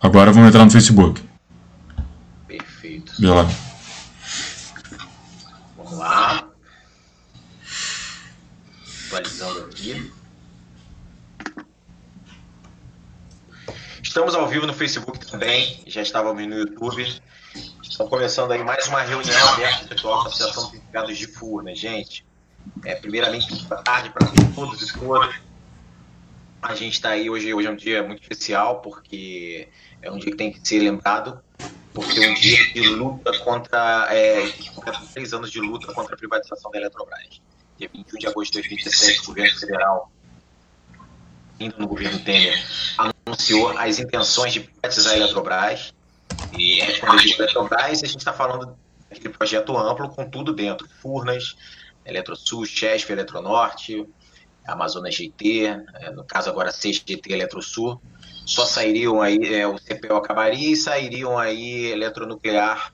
Agora vamos entrar no Facebook. Perfeito. Vê lá. Vamos lá. Atualizando aqui. Estamos ao vivo no Facebook também, já estávamos no YouTube. Estão começando aí mais uma reunião aberta virtual da Associação de Empregados de Furnas, gente. É, primeiramente, boa tarde para todos e todas. A gente está aí hoje, hoje é um dia muito especial, porque é um dia que tem que ser lembrado, porque é um dia de luta contra, é, três anos de luta contra a privatização da Eletrobras. Dia 21 de agosto de 2017, o governo federal, ainda no governo Temer, anunciou as intenções de privatizar a Eletrobras. E é, quando Eletrobras, a gente está falando daquele projeto amplo com tudo dentro, Furnas, Eletrosul, Chesf, Eletronorte, Amazonas GT, é, no caso agora CGT Eletrosul, só sairiam aí, é, o CPO acabaria e sairiam aí Eletronuclear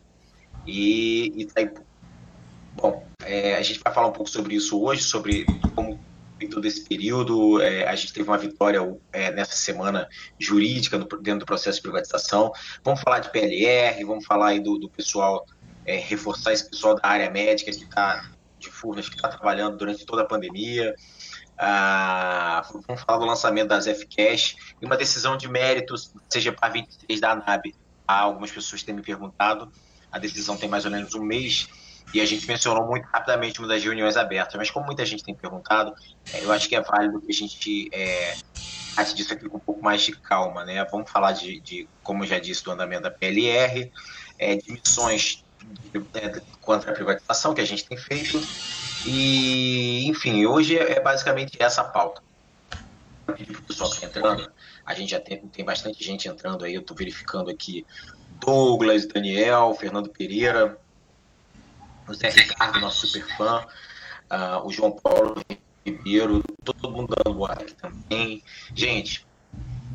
e Itaipu. Bom, é, a gente vai falar um pouco sobre isso hoje, sobre como em todo esse período, é, a gente teve uma vitória é, nessa semana jurídica no, dentro do processo de privatização. Vamos falar de PLR, vamos falar aí do, do pessoal, é, reforçar esse pessoal da área médica que está de Furnas, que está trabalhando durante toda a pandemia. Ah, vamos falar do lançamento das FCash e uma decisão de méritos, seja para 23 da ANAB. Ah, algumas pessoas têm me perguntado, a decisão tem mais ou menos um mês e a gente mencionou muito rapidamente uma das reuniões abertas, mas como muita gente tem perguntado, é, eu acho que é válido que a gente é, trate disso aqui com um pouco mais de calma, né? Vamos falar de, de como eu já disse, do andamento da PLR, é, de missões de, é, contra a privatização que a gente tem feito e, enfim, hoje é, é basicamente essa a pauta. O pessoal está entrando, a gente já tem, tem bastante gente entrando aí, eu estou verificando aqui Douglas, Daniel, Fernando Pereira, o Zé Ricardo, nosso super fã, uh, o João Paulo Ribeiro, todo mundo dando boa aqui também. Gente,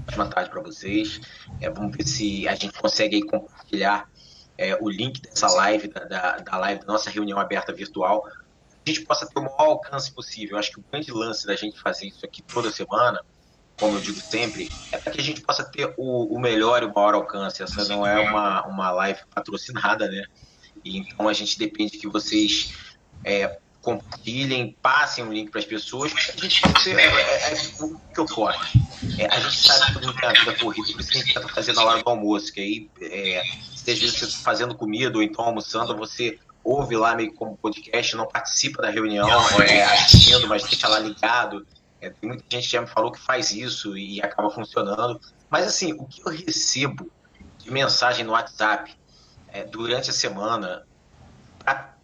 ótima tarde para vocês. É, vamos ver se a gente consegue compartilhar é, o link dessa live, da, da live da nossa reunião aberta virtual, a gente possa ter o maior alcance possível. Eu acho que o grande lance da gente fazer isso aqui toda semana, como eu digo sempre, é para que a gente possa ter o, o, melhor e o maior alcance. Essa não é uma, uma live patrocinada, né? E então a gente depende que vocês é, compartilhem, passem o link para as pessoas. A gente ser, é, é, é, o que ocorre. É, a gente sabe que todo mundo tem a vida corrida, por isso que a gente tenta fazer na hora do almoço, que aí, é, se às vezes você está fazendo comida ou então almoçando, você ouve lá meio como podcast, não participa da reunião é, assistindo, mas deixa lá ligado. É, tem muita gente que já me falou que faz isso e acaba funcionando. Mas assim, o que eu recebo de mensagem no WhatsApp é, durante a semana para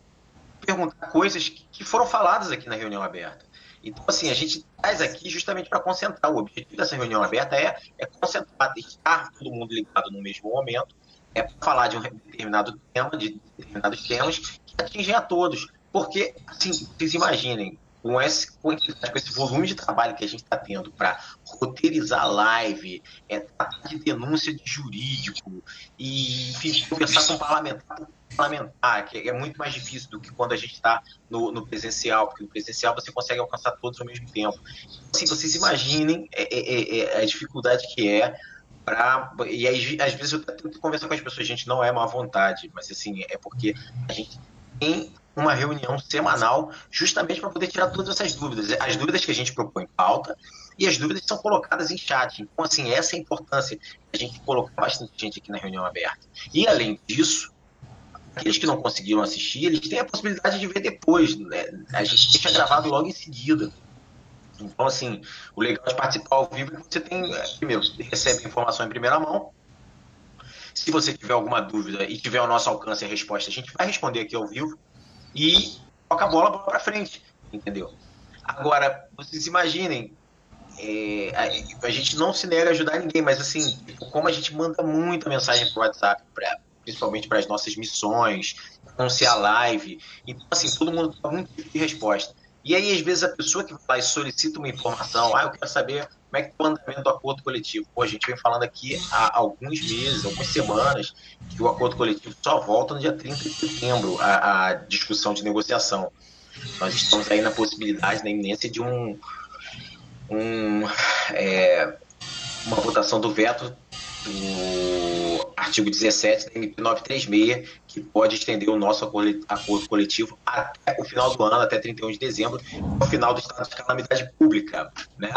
perguntar coisas que foram faladas aqui na reunião aberta. Então, assim, a gente traz aqui justamente para concentrar. O objetivo dessa reunião aberta é, é concentrar, deixar todo mundo ligado no mesmo momento é falar de um determinado tema, de determinados temas que atingem a todos. Porque, assim, vocês imaginem, com esse, com esse volume de trabalho que a gente está tendo para roteirizar live, é, tratar de denúncia de jurídico e enfim, conversar com parlamentar, parlamentar, que é muito mais difícil do que quando a gente está no, no, presencial, porque no presencial você consegue alcançar todos ao mesmo tempo. Assim, vocês imaginem é, é, é, a dificuldade que é Pra, e aí, às vezes, eu tento conversar com as pessoas, gente, não é má vontade, mas assim, é porque a gente tem uma reunião semanal justamente para poder tirar todas essas dúvidas. As dúvidas que a gente propõe em pauta e as dúvidas são colocadas em chat. Então, assim, essa é a importância a gente colocar bastante gente aqui na reunião aberta. E, além disso, aqueles que não conseguiram assistir, eles têm a possibilidade de ver depois. Né? A gente deixa gravado logo em seguida. Então, assim, o legal de participar ao vivo é que você tem, é, primeiro, recebe informação em primeira mão. Se você tiver alguma dúvida e tiver ao nosso alcance a resposta, a gente vai responder aqui ao vivo e toca a bola, bola para frente, entendeu? Agora, vocês imaginem, é, a, a, gente não se nega a ajudar ninguém, mas assim, como a gente manda muita mensagem pro WhatsApp, pra, principalmente para as nossas missões, anunciar live, então assim, todo mundo dá muito tipo de resposta. E aí, às vezes, a pessoa que vai solicita uma informação, ah, eu quero saber como é que está o andamento do acordo coletivo. Pô, a gente vem falando aqui há alguns meses, algumas semanas, que o acordo coletivo só volta no dia 30 de setembro, a, discussão de negociação. Nós estamos aí na possibilidade, na iminência de um, um é, uma votação do veto do artigo 17 da MP 936, que pode estender o nosso acordo coletivo até o final do ano, até 31 de dezembro, o final do estado de calamidade pública, né?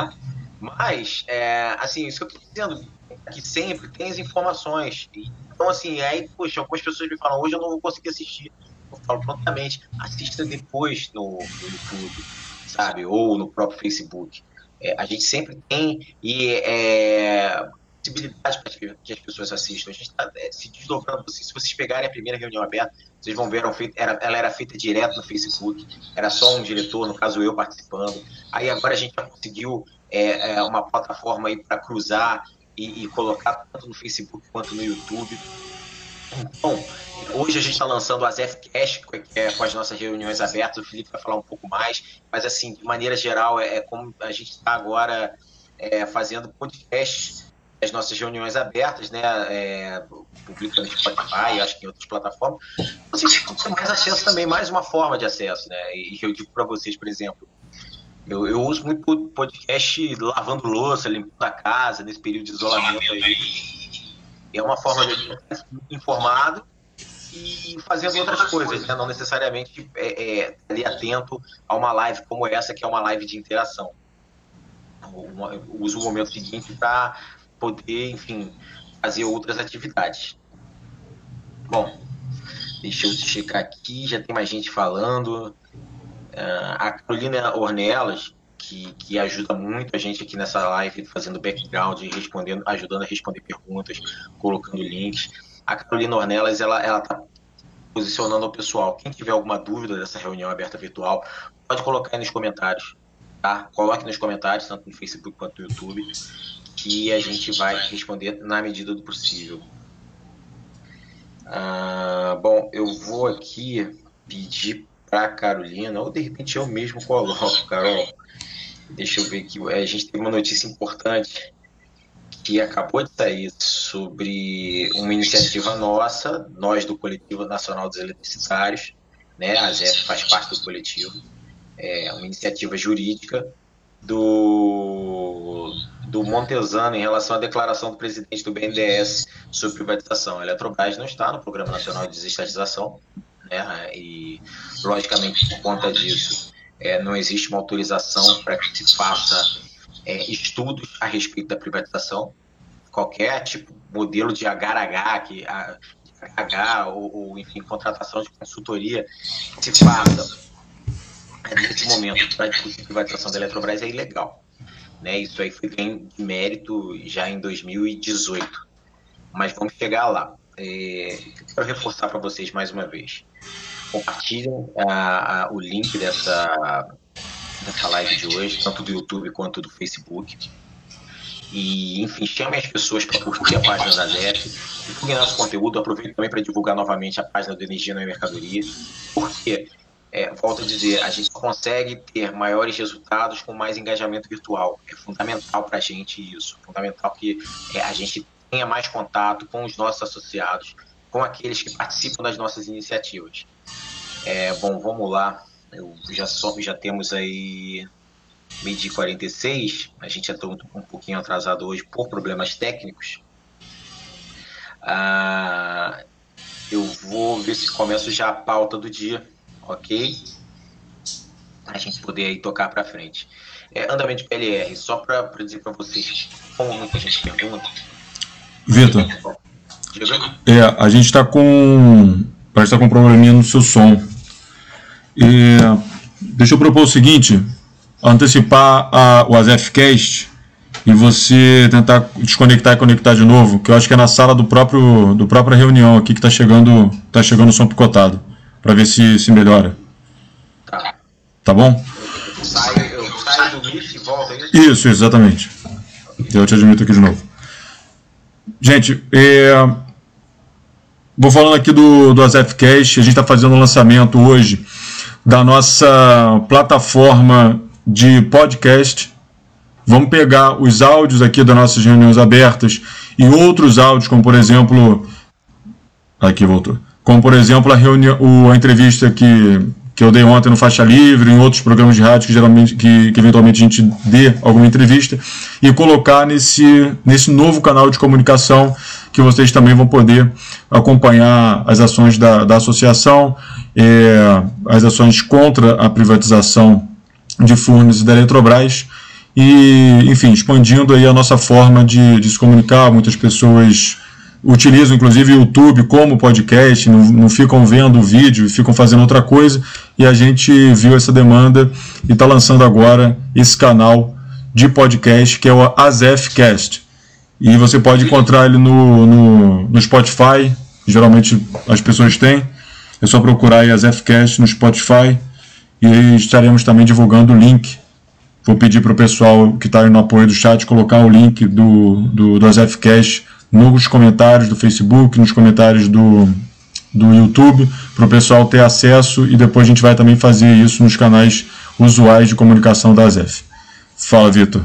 Mas, é, assim, isso que eu estou dizendo, que sempre tem as informações. Então, assim, aí, poxa, algumas pessoas me falam, hoje eu não vou conseguir assistir. Eu falo prontamente, assista depois no, no YouTube, sabe? Ou no próprio Facebook. É, a gente sempre tem e é, possibilidade para que as pessoas assistam. A gente está é, se desdobrando. Se vocês pegarem a primeira reunião aberta, vocês vão ver, era, ela era feita direto no Facebook, era só um diretor, no caso eu, participando. Aí agora a gente já conseguiu é, é uma plataforma aí para cruzar e, e, colocar tanto no Facebook quanto no YouTube. Então, hoje a gente está lançando as FCast, que é com as nossas reuniões abertas, o Felipe vai falar um pouco mais, mas assim, de maneira geral, é, é como a gente está agora é, fazendo podcasts as nossas reuniões abertas, né? É, publica no Spotify, acho que em outras plataformas. Vocês têm mais acesso também, mais uma forma de acesso, né? E eu digo para vocês, por exemplo, eu, eu, uso muito podcast lavando louça, limpando a casa, nesse período de isolamento aí. É uma forma de estar informado e fazendo outras coisas, né? não necessariamente é, é, ali atento a uma live como essa, que é uma live de interação. Eu uso o momento seguinte para poder, enfim, fazer outras atividades. Bom, deixa eu checar aqui, já tem mais gente falando. Uh, a Carolina Ornelas, que, que ajuda muito a gente aqui nessa live, fazendo background, respondendo, ajudando a responder perguntas, colocando links. A Carolina Ornelas, ela, ela tá posicionando o pessoal. Quem tiver alguma dúvida dessa reunião aberta virtual, pode colocar aí nos comentários, tá? Coloque nos comentários, tanto no Facebook quanto no YouTube que a gente vai responder na medida do possível. Ah, bom, eu vou aqui pedir para Carolina, ou de repente eu mesmo coloco, Carol. Deixa eu ver aqui. A gente teve uma notícia importante que acabou de sair sobre uma iniciativa nossa, nós do Coletivo Nacional dos Eletricitários, né? A ZEP faz parte do coletivo. É uma iniciativa jurídica do, do Montesano em relação à declaração do presidente do BNDES sobre privatização. A Eletrobras não está no Programa Nacional de Desestatização, né? e, logicamente, por conta disso, é, não existe uma autorização para que se faça é, estudos a respeito da privatização. Qualquer tipo modelo de HH, que, a, H ou, ou, enfim, contratação de consultoria que se faça nesse momento para discutir privatização da Eletrobras é ilegal. Né? Isso aí foi bem de mérito já em 2018. Mas vamos chegar lá. É, quero reforçar para vocês mais uma vez. Compartilhem a, a, o link dessa, dessa live de hoje, tanto do YouTube quanto do Facebook. E, enfim, chame as pessoas para curtir a página da ZEP, divulguem nosso conteúdo, aproveite também para divulgar novamente a página do Energia na Mercadoria, porque é, volto a dizer, a gente consegue ter maiores resultados com mais engajamento virtual. É fundamental para a gente isso. É fundamental que é, a gente tenha mais contato com os nossos associados, com aqueles que participam das nossas iniciativas. É, bom, vamos lá. Eu já, só, já temos aí meio de 46. A gente já está um, um pouquinho atrasado hoje por problemas técnicos. Ah, eu vou ver se começo já a pauta do dia ok? A gente poder aí tocar para frente. É, andamento de PLR, só para dizer para vocês, como muita gente pergunta. Vitor, é, a gente está com. Parece estar tá com um probleminha no seu som. E, deixa eu propor o seguinte: antecipar a, o AZFcast e você tentar desconectar e conectar de novo, que eu acho que é na sala do próprio do própria reunião aqui que está chegando, tá chegando o som picotado para ver se, se melhora. Tá. Tá bom? Eu saio do e volto, é isso? Isso, exatamente. Eu te admito aqui de novo. Gente, é... vou falando aqui do, do AzefCast. A gente está fazendo o um lançamento hoje da nossa plataforma de podcast. Vamos pegar os áudios aqui das nossas reuniões abertas e outros áudios, como por exemplo. Aqui voltou como por exemplo a, reunião, a entrevista que, que eu dei ontem no Faixa Livre, em outros programas de rádio que geralmente que, que eventualmente a gente dê alguma entrevista, e colocar nesse, nesse novo canal de comunicação que vocês também vão poder acompanhar as ações da, da associação, é, as ações contra a privatização de Furnas e da Eletrobras, e, enfim, expandindo aí a nossa forma de, de se comunicar. Muitas pessoas utilizam inclusive o YouTube como podcast, não, não ficam vendo o vídeo, ficam fazendo outra coisa, e a gente viu essa demanda e está lançando agora esse canal de podcast que é o Azefcast. E você pode encontrar ele no, no, no Spotify, geralmente as pessoas têm, é só procurar aí Azefcast no Spotify, e estaremos também divulgando o link. Vou pedir para o pessoal que está no apoio do chat colocar o link do, do, do Azefcast nos comentários do Facebook, nos comentários do, do YouTube, para o pessoal ter acesso e depois a gente vai também fazer isso nos canais usuais de comunicação da ZEF. Fala, Vitor.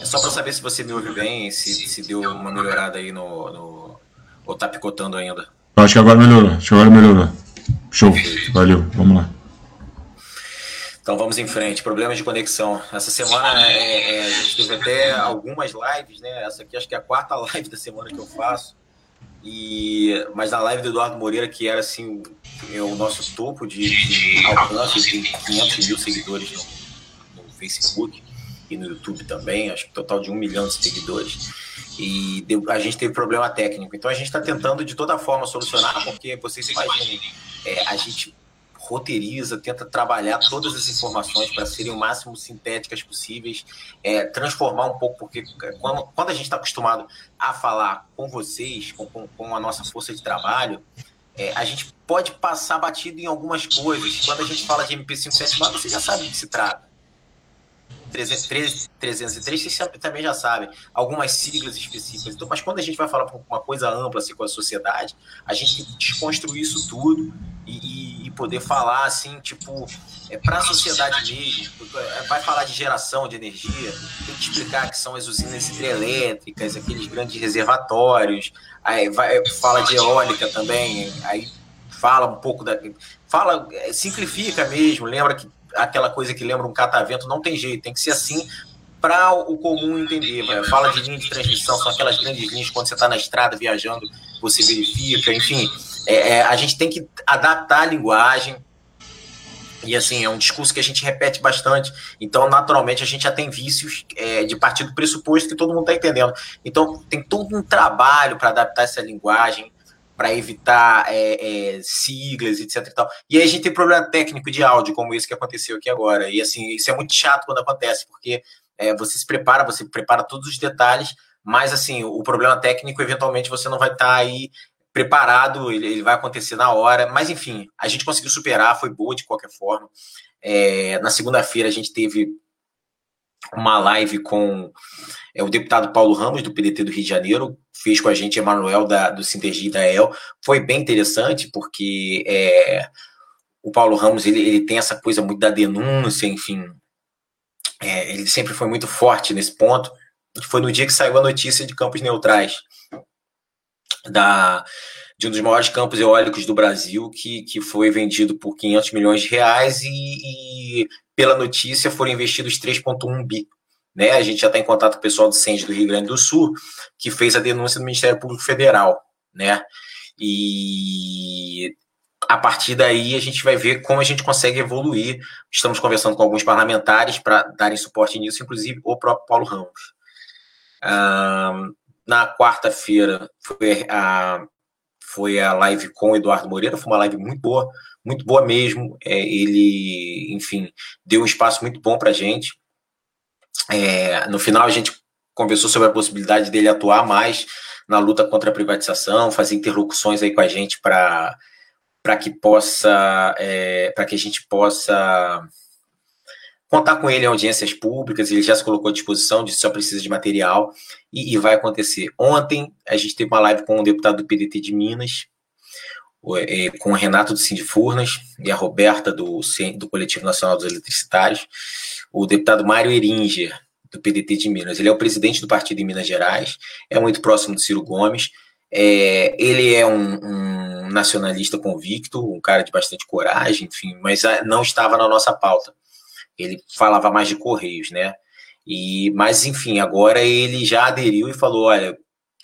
É só para saber se você me ouve bem, se, se deu uma melhorada aí no, no. ou tá picotando ainda. Acho que agora melhorou. Acho que agora melhorou. Show. Valeu. Vamos lá. Então vamos em frente. Problemas de conexão. Essa semana é, é, a gente teve até algumas lives, né? Essa aqui acho que é a quarta live da semana que eu faço. E, mas na live do Eduardo Moreira, que era assim, é o nosso topo de, de alcance, tem 500 mil seguidores no, no, Facebook e no YouTube também, acho que total de um milhão de seguidores. E deu, a gente teve problema técnico. Então a gente está tentando de toda forma solucionar, porque vocês imaginem, é, a gente roteiriza, tenta trabalhar todas as informações para serem o máximo sintéticas possíveis, é, transformar um pouco, porque quando, quando a gente está acostumado a falar com vocês, com, com, com a nossa força de trabalho, é, a gente pode passar batido em algumas coisas. Quando a gente fala de MP579, você já sabe do que se trata. 303, 303, vocês também já sabem, algumas siglas específicas. Então, mas quando a gente vai falar uma coisa ampla assim, com a sociedade, a gente tem que desconstruir isso tudo e, e poder falar assim, tipo, é para a sociedade mesmo. É, vai falar de geração de energia, tem que explicar que são as usinas hidrelétricas, aqueles grandes reservatórios, aí vai, fala de eólica também, aí fala um pouco da. Fala, simplifica mesmo, lembra que aquela coisa que lembra um catavento, não tem jeito, tem que ser assim para o comum entender. Fala de linha de transmissão, são aquelas grandes linhas quando você está na estrada viajando, você verifica, enfim. É, é, a gente tem que adaptar a linguagem. E assim, é um discurso que a gente repete bastante. Então, naturalmente, a gente já tem vícios é, de partir do pressuposto que todo mundo está entendendo. Então, tem todo um trabalho para adaptar essa linguagem, para evitar é, é, siglas, etc. E, tal. e aí a gente tem problema técnico de áudio, como esse que aconteceu aqui agora. E assim, isso é muito chato quando acontece, porque é, você se prepara, você prepara todos os detalhes, mas assim, o problema técnico, eventualmente, você não vai estar tá aí preparado, ele, ele, vai acontecer na hora. Mas enfim, a gente conseguiu superar, foi boa de qualquer forma. É, na segunda-feira a gente teve uma live com é, o deputado Paulo Ramos, do PDT do Rio de Janeiro, fez com a gente Emanuel da, do Sintergi da EL. Foi bem interessante, porque é, o Paulo Ramos ele, ele tem essa coisa muito da denúncia, enfim. É, ele sempre foi muito forte nesse ponto. Foi no dia que saiu a notícia de campos neutrais, da, de um dos maiores campos eólicos do Brasil, que, que foi vendido por 500 milhões de reais e, e pela notícia foram investidos 3,1 bi. Né? A gente já está em contato com o pessoal do CEND do Rio Grande do Sul, que fez a denúncia do Ministério Público Federal. Né? E a partir daí a gente vai ver como a gente consegue evoluir. Estamos conversando com alguns parlamentares para darem suporte nisso, inclusive o próprio Paulo Ramos. Na quarta-feira foi a, foi a live com o Eduardo Moreira, foi uma live muito boa, muito boa mesmo. É, ele, enfim, deu um espaço muito bom para a gente. É, no final, a gente conversou sobre a possibilidade dele atuar mais na luta contra a privatização, fazer interlocuções aí com a gente para para que possa é, para que a gente possa contar com ele em audiências públicas, ele já se colocou à disposição, disse só precisa de material, e, e vai acontecer. Ontem, a gente teve uma live com o um deputado do PDT de Minas, é, com o Renato do Cindy Furnas e a Roberta do, do Coletivo Nacional dos Eletricitários, o deputado Mário Eringer, do PDT de Minas. Ele é o presidente do partido em Minas Gerais, é muito próximo do Ciro Gomes, É, ele é um, um, nacionalista convicto, um cara de bastante coragem, enfim, mas ah, não estava na nossa pauta. Ele falava mais de Correios, né? E, mas, enfim, agora ele já aderiu e falou: olha,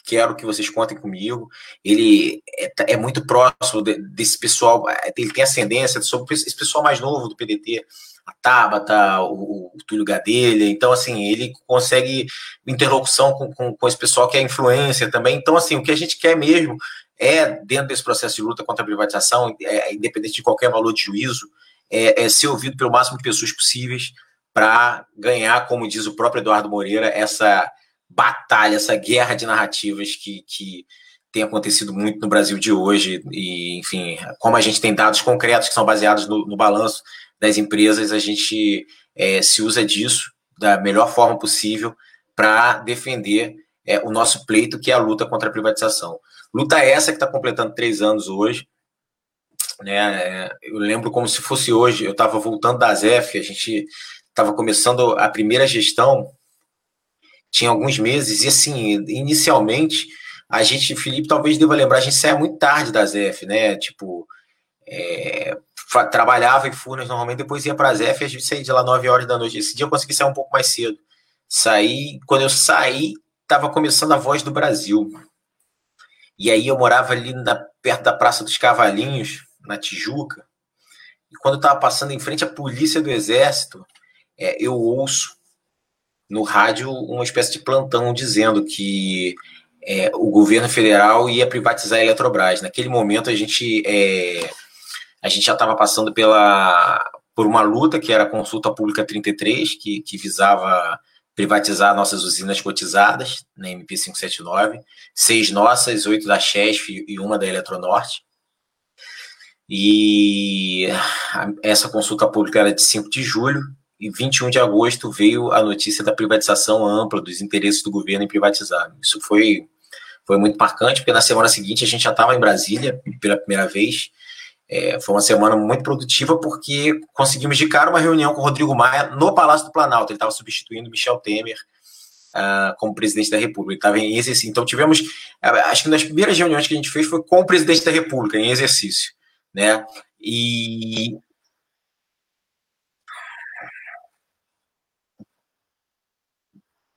quero que vocês contem comigo. Ele é, é muito próximo de, desse pessoal, ele tem ascendência sobre esse pessoal mais novo do PDT, a Tabata, o, o Túlio Gadelha. Então, assim, ele consegue interlocução com, com, com esse pessoal que é influência também. Então, assim, o que a gente quer mesmo é, dentro desse processo de luta contra a privatização, é, independente de qualquer valor de juízo, é, é ser ouvido pelo máximo de pessoas possíveis para ganhar, como diz o próprio Eduardo Moreira, essa batalha, essa guerra de narrativas que, que tem acontecido muito no Brasil de hoje. E, enfim, como a gente tem dados concretos que são baseados no, no balanço das empresas, a gente é, se usa disso da melhor forma possível para defender é, o nosso pleito, que é a luta contra a privatização. Luta essa que está completando três anos hoje. Né, eu lembro como se fosse hoje, eu estava voltando da ZEF, a gente estava começando a primeira gestão, tinha alguns meses, e assim, inicialmente, a gente, Felipe talvez deva lembrar, a gente saia muito tarde da ZF, né? Tipo, é, trabalhava em Furnas normalmente, depois ia para a ZF, a gente saía de lá 9 horas da noite. Esse dia eu consegui sair um pouco mais cedo. Saí, quando eu saí, estava começando a Voz do Brasil. E aí eu morava ali na, perto da Praça dos Cavalinhos, na Tijuca. E quando eu estava passando em frente à polícia do Exército, é, eu ouço no rádio uma espécie de plantão dizendo que é, o governo federal ia privatizar a Eletrobras. Naquele momento a gente é, a gente já estava passando pela por uma luta que era a consulta pública 33 que, que visava privatizar nossas usinas cotizadas na MP 579, seis nossas, oito da Chesf e uma da Eletronorte. E essa consulta pública era de 5 de julho, e 21 de agosto veio a notícia da privatização ampla dos interesses do governo em privatizar. Isso foi, foi muito marcante, porque na semana seguinte a gente já estava em Brasília pela primeira vez. É, foi uma semana muito produtiva porque conseguimos de cara uma reunião com o Rodrigo Maia no Palácio do Planalto. Ele estava substituindo Michel Temer uh, como presidente da República. Estava em exercício. Então tivemos, acho que nas primeiras reuniões que a gente fez foi com o presidente da República em exercício, né? E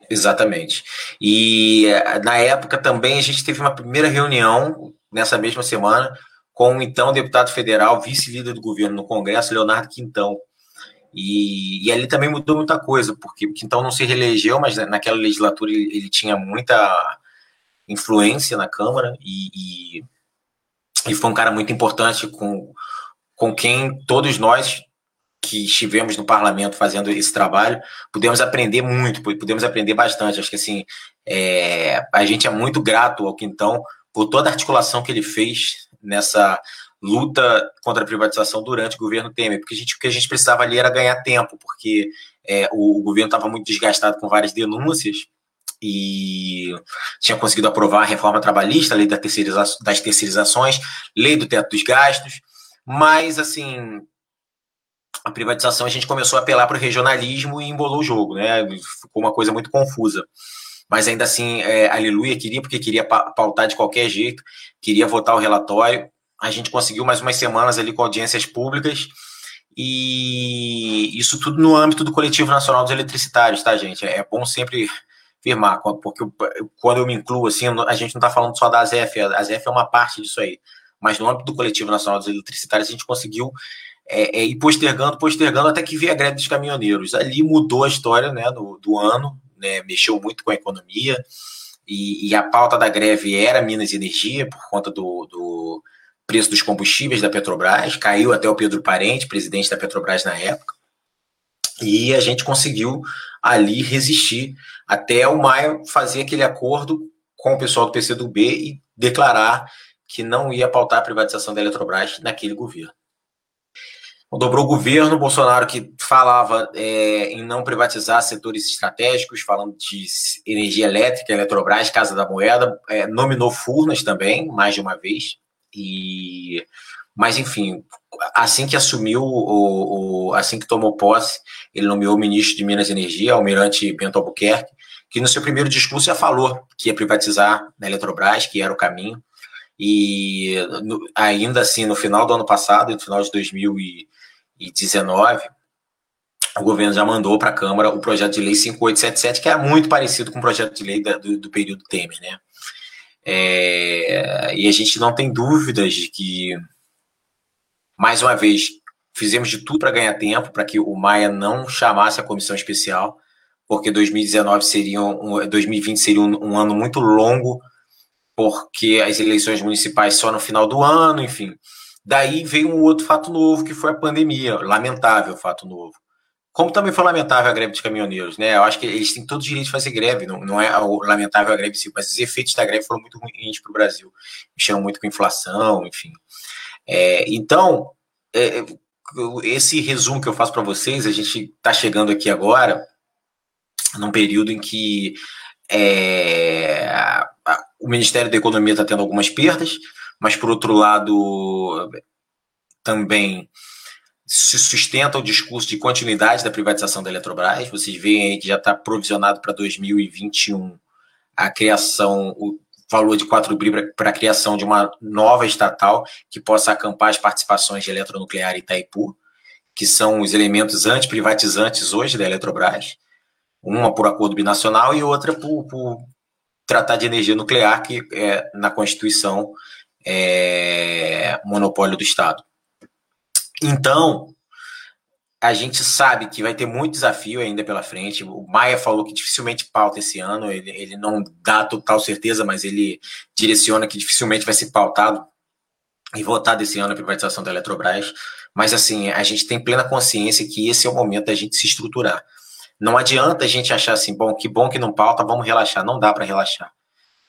Exatamente. E na época também a gente teve uma primeira reunião nessa mesma semana com o então deputado federal, vice-líder do governo no Congresso, Leonardo Quintão. E, e, ali também mudou muita coisa, porque o Quintão não se reelegeu, mas naquela legislatura ele, ele tinha muita influência na Câmara e, e, e, foi um cara muito importante com, com quem todos nós que estivemos no parlamento fazendo esse trabalho, pudemos aprender muito, pudemos aprender bastante. Acho que assim, é, a gente é muito grato ao Quintão por toda a articulação que ele fez nessa luta contra a privatização durante o governo Temer, porque a gente, o que a gente precisava ali era ganhar tempo, porque é, o, o governo estava muito desgastado com várias denúncias e tinha conseguido aprovar a reforma trabalhista, a lei das terceirizações, lei do teto dos gastos, mas assim a privatização a gente começou a apelar para o regionalismo e embolou o jogo, né? Ficou uma coisa muito confusa. Mas ainda assim, é, aleluia, queria, porque queria pautar de qualquer jeito, queria votar o relatório. A gente conseguiu mais umas semanas ali com audiências públicas e isso tudo no âmbito do Coletivo Nacional dos Eletricitários, tá, gente? É bom sempre firmar, porque quando eu me incluo, assim, a gente não está falando só da ASEF, a ASEF é uma parte disso aí, mas no âmbito do Coletivo Nacional dos Eletricitários a gente conseguiu é, é, e postergando, postergando, até que veio a greve dos caminhoneiros. Ali mudou a história né, do, do ano, né, mexeu muito com a economia, e, e, a pauta da greve era Minas e Energia, por conta do, do preço dos combustíveis da Petrobras, caiu até o Pedro Parente, presidente da Petrobras na época, e a gente conseguiu ali resistir até o Maio fazer aquele acordo com o pessoal do PCdoB e declarar que não ia pautar a privatização da Eletrobras naquele governo dobrou o governo, Bolsonaro que falava é, em não privatizar setores estratégicos, falando de energia elétrica, Eletrobras, Casa da Moeda, é, nominou Furnas também, mais de uma vez, e mas enfim, assim que assumiu, o, o, assim que tomou posse, ele nomeou o ministro de Minas e Energia, Almirante Bento Albuquerque, que no seu primeiro discurso já falou que ia privatizar a Eletrobras, que era o caminho. E no, ainda assim, no final do ano passado, no final de 2019, o governo já mandou para a Câmara o projeto de lei 5877, que é muito parecido com o projeto de lei da, do, do, período Temer, né? É, e a gente não tem dúvidas de que, mais uma vez, fizemos de tudo para ganhar tempo, para que o Maia não chamasse a comissão especial, porque 2019 seria um, 2020 seria um, um ano muito longo, porque as eleições municipais só no final do ano, enfim. Daí veio um outro fato novo, que foi a pandemia, lamentável fato novo. Como também foi lamentável a greve dos caminhoneiros, né? Eu acho que eles têm todo o direito de fazer greve, não, não é lamentável a greve, mas os efeitos da greve foram muito ruins para o Brasil. Mexeram muito com inflação, enfim. É, então, é, esse resumo que eu faço para vocês, a gente está chegando aqui agora num período em que é, o Ministério da Economia está tendo algumas perdas, mas por outro lado também se sustenta o discurso de continuidade da privatização da Eletrobras. Vocês veem aí que já está provisionado para 2021 a criação, o valor de 4 bi para a criação de uma nova estatal que possa acampar as participações de Eletronuclear e Itaipu, que são os elementos antiprivatizantes hoje da Eletrobras, uma por acordo binacional e outra por, por tratar de energia nuclear, que é, na Constituição é monopólio do Estado. Então, a gente sabe que vai ter muito desafio ainda pela frente. O Maia falou que dificilmente pauta esse ano, ele, ele não dá total certeza, mas ele direciona que dificilmente vai ser pautado e votado esse ano a privatização da Eletrobras. Mas, assim, a gente tem plena consciência que esse é o momento da gente se estruturar. Não adianta a gente achar assim, bom, que bom que não pauta, vamos relaxar. Não dá para relaxar.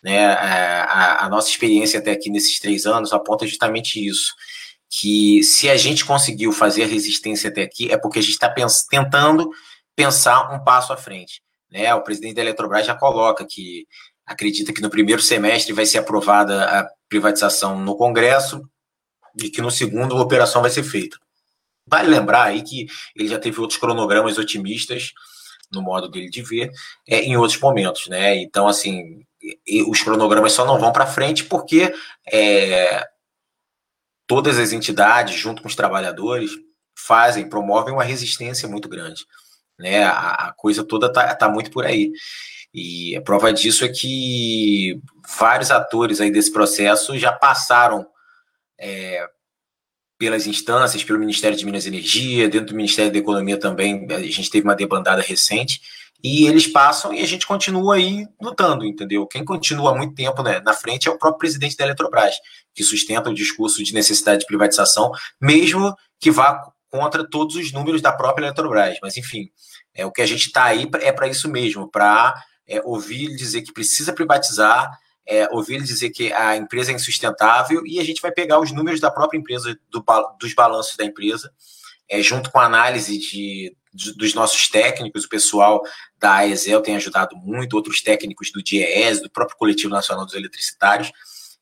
Né? A, a, a nossa experiência até aqui nesses três anos aponta justamente isso que se a gente conseguiu fazer a resistência até aqui, é porque a gente está pens tentando pensar um passo à frente. Né? O presidente da Eletrobras já coloca que acredita que no primeiro semestre vai ser aprovada a privatização no Congresso e que no segundo a operação vai ser feita. Vale lembrar aí que ele já teve outros cronogramas otimistas no modo dele de ver é, em outros momentos, né? Então, assim, os cronogramas só não vão para frente porque é, todas as entidades, junto com os trabalhadores, fazem, promovem uma resistência muito grande. Né? A, a coisa toda está tá muito por aí. E a prova disso é que vários atores aí desse processo já passaram é, pelas instâncias, pelo Ministério de Minas e Energia, dentro do Ministério da Economia também, a gente teve uma debandada recente, e eles passam e a gente continua aí lutando, entendeu? Quem continua muito tempo né, na frente é o próprio presidente da Eletrobras, que sustenta o discurso de necessidade de privatização, mesmo que vá contra todos os números da própria Eletrobras. Mas, enfim, é, o que a gente está aí é para isso mesmo, para é, ouvir ele dizer que precisa privatizar, é, ouvir ele dizer que a empresa é insustentável e a gente vai pegar os números da própria empresa, do, dos balanços da empresa, é, junto com a análise de, dos nossos técnicos, o pessoal da AESEL tem ajudado muito, outros técnicos do DIES, do próprio Coletivo Nacional dos Eletricitários,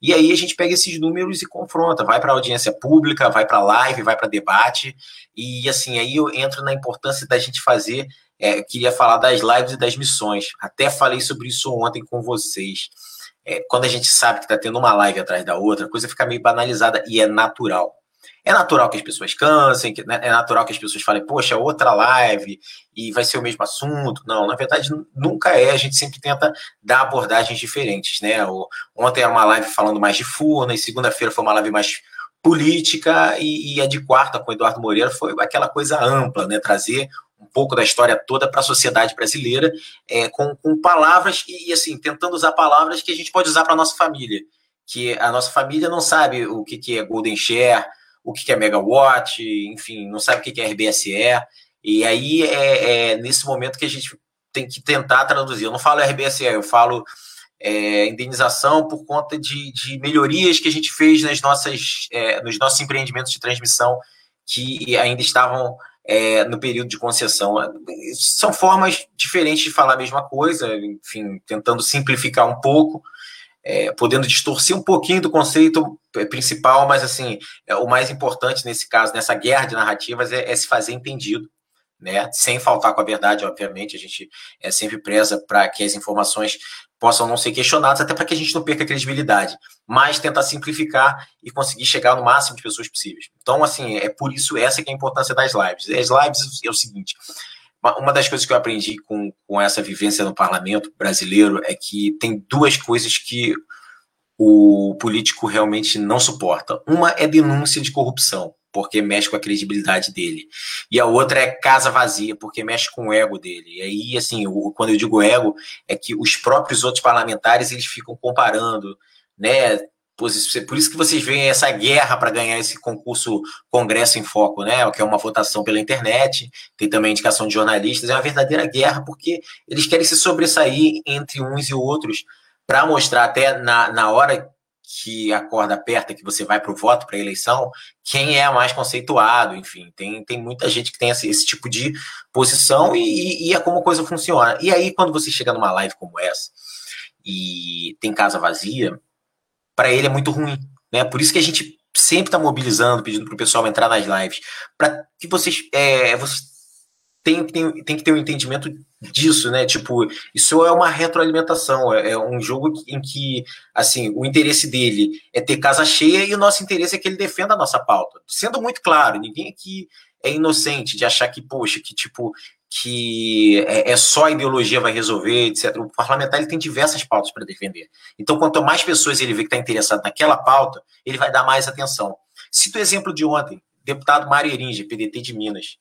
e aí a gente pega esses números e confronta, vai para audiência pública, vai para live, vai para debate, e assim, aí eu entro na importância da gente fazer, é, queria falar das lives e das missões, até falei sobre isso ontem com vocês. É, quando a gente sabe que está tendo uma live atrás da outra, a coisa fica meio banalizada e é natural. É natural que as pessoas cansem, né, é natural que as pessoas falem, poxa, outra live e vai ser o mesmo assunto. Não, na verdade, nunca é. A gente sempre tenta dar abordagens diferentes, né? Ontem era uma live falando mais de furna, e segunda-feira foi uma live mais política, e, e a de quarta com o Eduardo Moreira foi aquela coisa ampla, né? Trazer um pouco da história toda para a sociedade brasileira, é, com, com palavras e, assim, tentando usar palavras que a gente pode usar para nossa família. Que a nossa família não sabe o que, que é Golden Share, o que é megawatt, enfim, não sabe o que é RBSE. E aí é, é, nesse momento que a gente tem que tentar traduzir. Eu não falo RBSE, eu falo é, indenização por conta de, de, melhorias que a gente fez nas nossas, é, nos nossos empreendimentos de transmissão que ainda estavam é, no período de concessão. São formas diferentes de falar a mesma coisa, enfim, tentando simplificar um pouco é, podendo distorcer um pouquinho do conceito principal, mas assim, é, o mais importante nesse caso, nessa guerra de narrativas, é, é se fazer entendido. né? Sem faltar com a verdade, obviamente, a gente é sempre preza para que as informações possam não ser questionadas, até para que a gente não perca a credibilidade, mas tentar simplificar e conseguir chegar no máximo de pessoas possíveis. Então, assim, é por isso essa que é a importância das lives. As lives é o seguinte, uma das coisas que eu aprendi com, com essa vivência no parlamento brasileiro é que tem duas coisas que o político realmente não suporta. Uma é denúncia de corrupção, porque mexe com a credibilidade dele. E a outra é casa vazia, porque mexe com o ego dele. E aí, assim, quando eu digo ego, é que os próprios outros parlamentares eles ficam comparando, né? Por isso que vocês veem essa guerra para ganhar esse concurso Congresso em Foco, né? Que é uma votação pela internet, tem também indicação de jornalistas, é uma verdadeira guerra, porque eles querem se sobressair entre uns e outros para mostrar até na, na hora que a corda aperta, que você vai para o voto, para a eleição, quem é mais conceituado, enfim, tem, tem muita gente que tem esse, esse tipo de posição e, e, é como a coisa funciona. E aí, quando você chega numa live como essa e tem casa vazia, para ele é muito ruim, né? Por isso que a gente sempre está mobilizando, pedindo para o pessoal entrar nas lives, para que vocês, é, vocês tem, tem, tem que ter um entendimento disso, né? Tipo, isso é uma retroalimentação, é, é um jogo em que, assim, o interesse dele é ter casa cheia e o nosso interesse é que ele defenda a nossa pauta. Sendo muito claro, ninguém aqui é inocente de achar que, poxa, que tipo, que é, é só a ideologia vai resolver, etc. O parlamentar ele tem diversas pautas para defender. Então, quanto mais pessoas ele vê que está interessado naquela pauta, ele vai dar mais atenção. Cito o exemplo de ontem, deputado Mário Eringe, PDT de Minas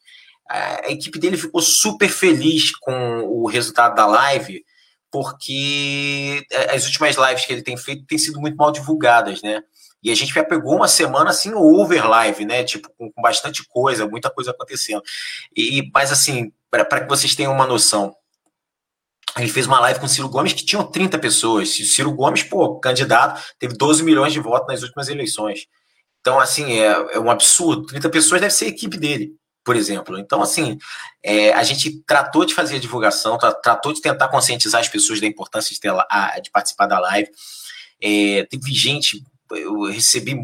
a equipe dele ficou super feliz com o resultado da live, porque é, as últimas lives que ele tem feito têm sido muito mal divulgadas, né? E a gente já pegou uma semana assim, over live, né? Tipo, com, com bastante coisa, muita coisa acontecendo. E, mas assim, para que vocês tenham uma noção, ele fez uma live com o Ciro Gomes que tinham 30 pessoas. O Ciro Gomes, pô, candidato, teve 12 milhões de votos nas últimas eleições. Então, assim, é, é um absurdo. 30 pessoas deve ser a equipe dele por exemplo. Então, assim, é, a gente tratou de fazer a divulgação, tratou de tentar conscientizar as pessoas da importância de, ter, a, de participar da live. É, teve gente, eu recebi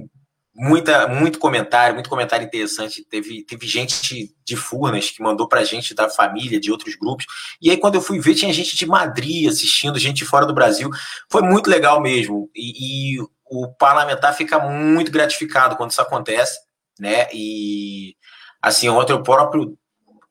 muita, muito comentário, muito comentário interessante. Teve, teve gente de Furnas que mandou pra gente da família, de outros grupos. E aí, quando eu fui ver, tinha gente de Madrid assistindo, gente fora do Brasil. Foi muito legal mesmo. E, e o parlamentar fica muito gratificado quando isso acontece, né? E Assim, ontem o próprio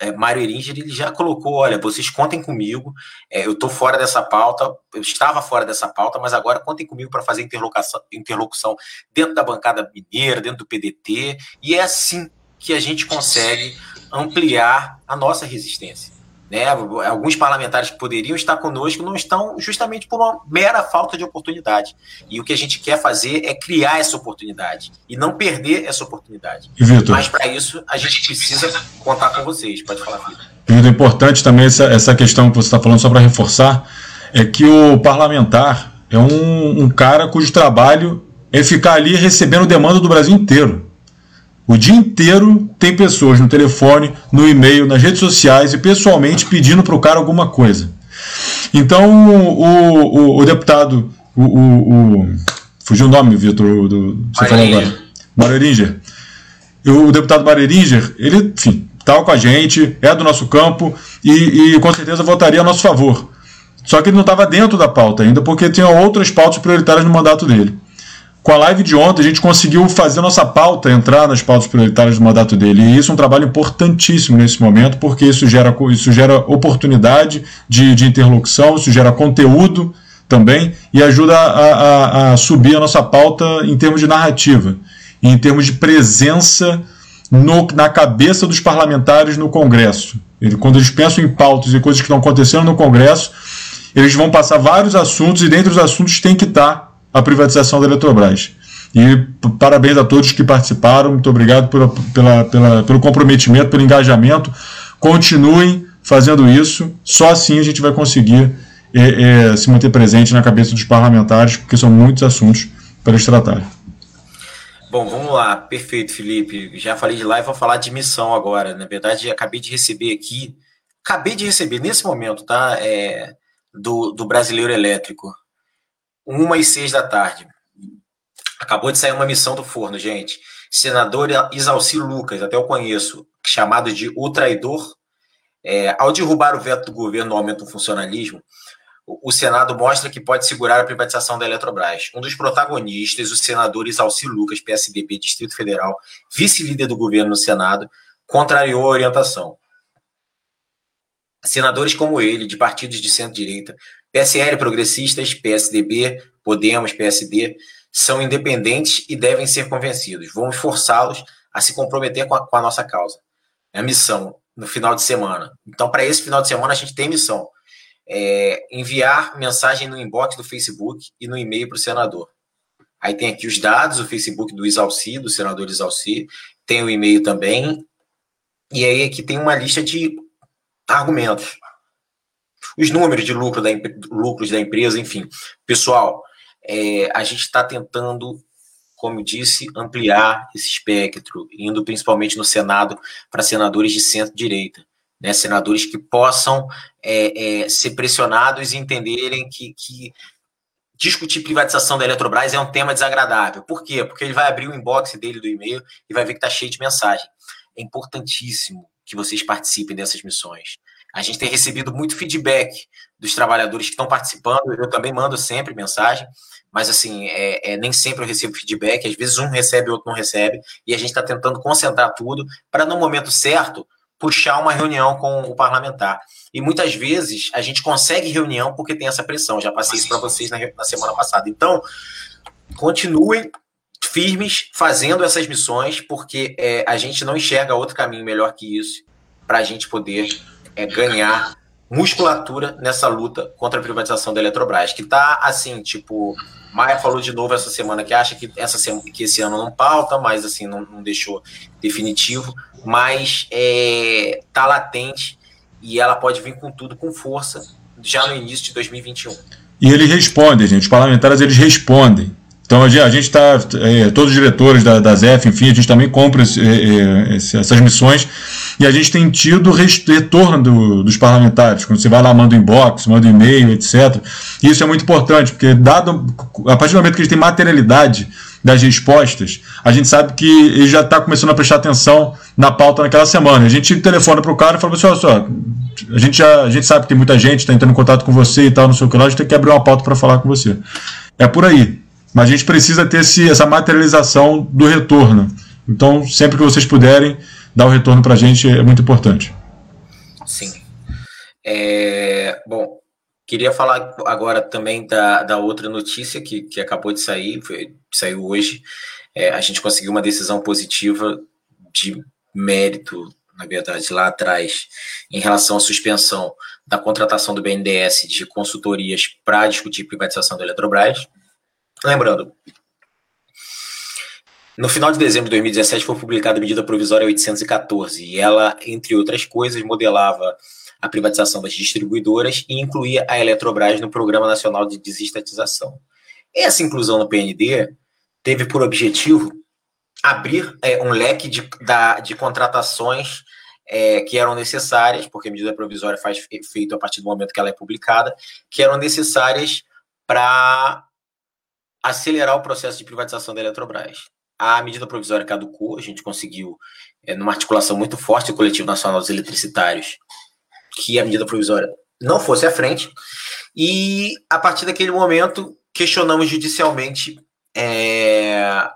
é, Mário Eringer, ele já colocou, olha, vocês contem comigo, é, eu estou fora dessa pauta, eu estava fora dessa pauta, mas agora contem comigo para fazer interlocução, interlocução dentro da bancada mineira, dentro do PDT, e é assim que a gente consegue ampliar a nossa resistência. Né? Alguns parlamentares que poderiam estar conosco não estão justamente por uma mera falta de oportunidade. E o que a gente quer fazer é criar essa oportunidade e não perder essa oportunidade. Mas para isso a gente precisa contar com vocês. Pode falar, Vitor. Vitor, importante também essa, essa questão que você está falando, só para reforçar, é que o parlamentar é um, um cara cujo trabalho é ficar ali recebendo demanda do Brasil inteiro. O dia inteiro tem pessoas no telefone, no e-mail, nas redes sociais e pessoalmente pedindo para o cara alguma coisa. Então o, o, o deputado, o, o, fugiu o nome, Vitor, do, você falou agora, Mário Eringer. O deputado Mário Eringer, ele, enfim, estava com a gente, é do nosso campo e, e com certeza votaria a nosso favor. Só que ele não estava dentro da pauta ainda, porque tinha outras pautas prioritárias no mandato dele. Com a live de ontem, a gente conseguiu fazer a nossa pauta entrar nas pautas prioritárias do mandato dele. E isso é um trabalho importantíssimo nesse momento, porque isso gera, isso gera oportunidade de, de interlocução, isso gera conteúdo também e ajuda a, a, a subir a nossa pauta em termos de narrativa, em termos de presença no, na cabeça dos parlamentares no Congresso. Ele, quando eles pensam em pautas e coisas que estão acontecendo no Congresso, eles vão passar vários assuntos e dentre os assuntos tem que estar a privatização da Eletrobras. E parabéns a todos que participaram, muito obrigado pela, pela, pela, pelo comprometimento, pelo engajamento. Continuem fazendo isso, só assim a gente vai conseguir é, é, se manter presente na cabeça dos parlamentares, porque são muitos assuntos para eles tratarem. Bom, vamos lá, perfeito, Felipe. Já falei de live, vou falar de missão agora. Na verdade, acabei de receber aqui, acabei de receber nesse momento, tá? É, do, do Brasileiro Elétrico uma e seis da tarde. Acabou de sair uma missão do forno, gente. Senador Isalci Lucas, até eu conheço, chamado de O Traidor, É, ao derrubar o veto do governo no aumento do funcionalismo, o Senado mostra que pode segurar a privatização da Eletrobras. Um dos protagonistas, o senador Isalci Lucas, PSDB, Distrito Federal, vice-líder do governo no Senado, contrariou a orientação. Senadores como ele, de partidos de centro-direita, PSL progressistas, PSDB, Podemos, PSD, são independentes e devem ser convencidos. Vamos forçá-los a se comprometer com a, com a nossa causa. É a missão no final de semana. Então, para esse final de semana, a gente tem missão é, enviar mensagem no inbox do Facebook e no e-mail para o senador. Aí tem aqui os dados, o Facebook do Isalci, do senador Isalci, tem o e-mail também, e aí aqui tem uma lista de argumentos. Os números de lucro da, lucros da empresa, enfim. Pessoal, é, a gente está tentando, como disse, ampliar esse espectro, indo principalmente no Senado para senadores de centro-direita né, senadores que possam é, é, ser pressionados e entenderem que, que, discutir privatização da Eletrobras é um tema desagradável. Por quê? Porque ele vai abrir o inbox dele do e-mail e vai ver que está cheio de mensagem. É importantíssimo que vocês participem dessas missões. A gente tem recebido muito feedback dos trabalhadores que estão participando. Eu também mando sempre mensagem, mas assim, é, é, nem sempre eu recebo feedback. Às vezes um recebe, outro não recebe, e a gente está tentando concentrar tudo para, no momento certo, puxar uma reunião com o parlamentar. E muitas vezes a gente consegue reunião porque tem essa pressão. Já passei isso para vocês na, na, semana passada. Então, continuem firmes fazendo essas missões, porque é, a gente não enxerga outro caminho melhor que isso para a gente poder é, ganhar musculatura nessa luta contra a privatização da Eletrobras, que está assim, tipo, Maia falou de novo essa semana que acha que, essa semana, que esse ano não pauta, mas assim, não, não deixou definitivo, mas é, tá latente e ela pode vir com tudo, com força, já no início de 2021. E eles respondem, gente, os parlamentares eles respondem. Então a gente está, é, todos os diretores da, da ZEF, enfim, a gente também compra esse, é, essas missões e a gente tem tido retorno do, dos parlamentares. Quando você vai lá, manda inbox, manda e-mail, etc. E isso é muito importante, porque dado, a partir do momento que a gente tem materialidade das respostas, a gente sabe que ele já está começando a prestar atenção na pauta naquela semana. A gente telefona para o cara e fala assim, olha só, a gente, já, a gente sabe que tem muita gente está entrando em contato com você e tal, não sei o que lá, a gente tem que abrir uma pauta para falar com você. É por aí. Mas a gente precisa ter esse, essa materialização do retorno. Então, sempre que vocês puderem, dar o retorno para a gente é muito importante. Sim. É, bom, queria falar agora também da, da outra notícia que, que acabou de sair, foi, saiu hoje. É, a gente conseguiu uma decisão positiva de mérito, na verdade, lá atrás, em relação à suspensão da contratação do BNDES de consultorias para discutir privatização da Eletrobras. Lembrando, no final de dezembro de 2017 foi publicada a medida provisória 814 e ela, entre outras coisas, modelava a privatização das distribuidoras e incluía a Eletrobras no Programa Nacional de Desestatização. Essa inclusão no PND teve por objetivo abrir é, um leque de, da, de contratações é, que eram necessárias, porque a medida provisória faz efeito a partir do momento que ela é publicada, que eram necessárias para acelerar o processo de privatização da Eletrobras. A medida provisória caducou, a gente conseguiu, é, numa articulação muito forte do Coletivo Nacional dos Eletricitários, que a medida provisória não fosse à frente, e a partir daquele momento questionamos judicialmente é,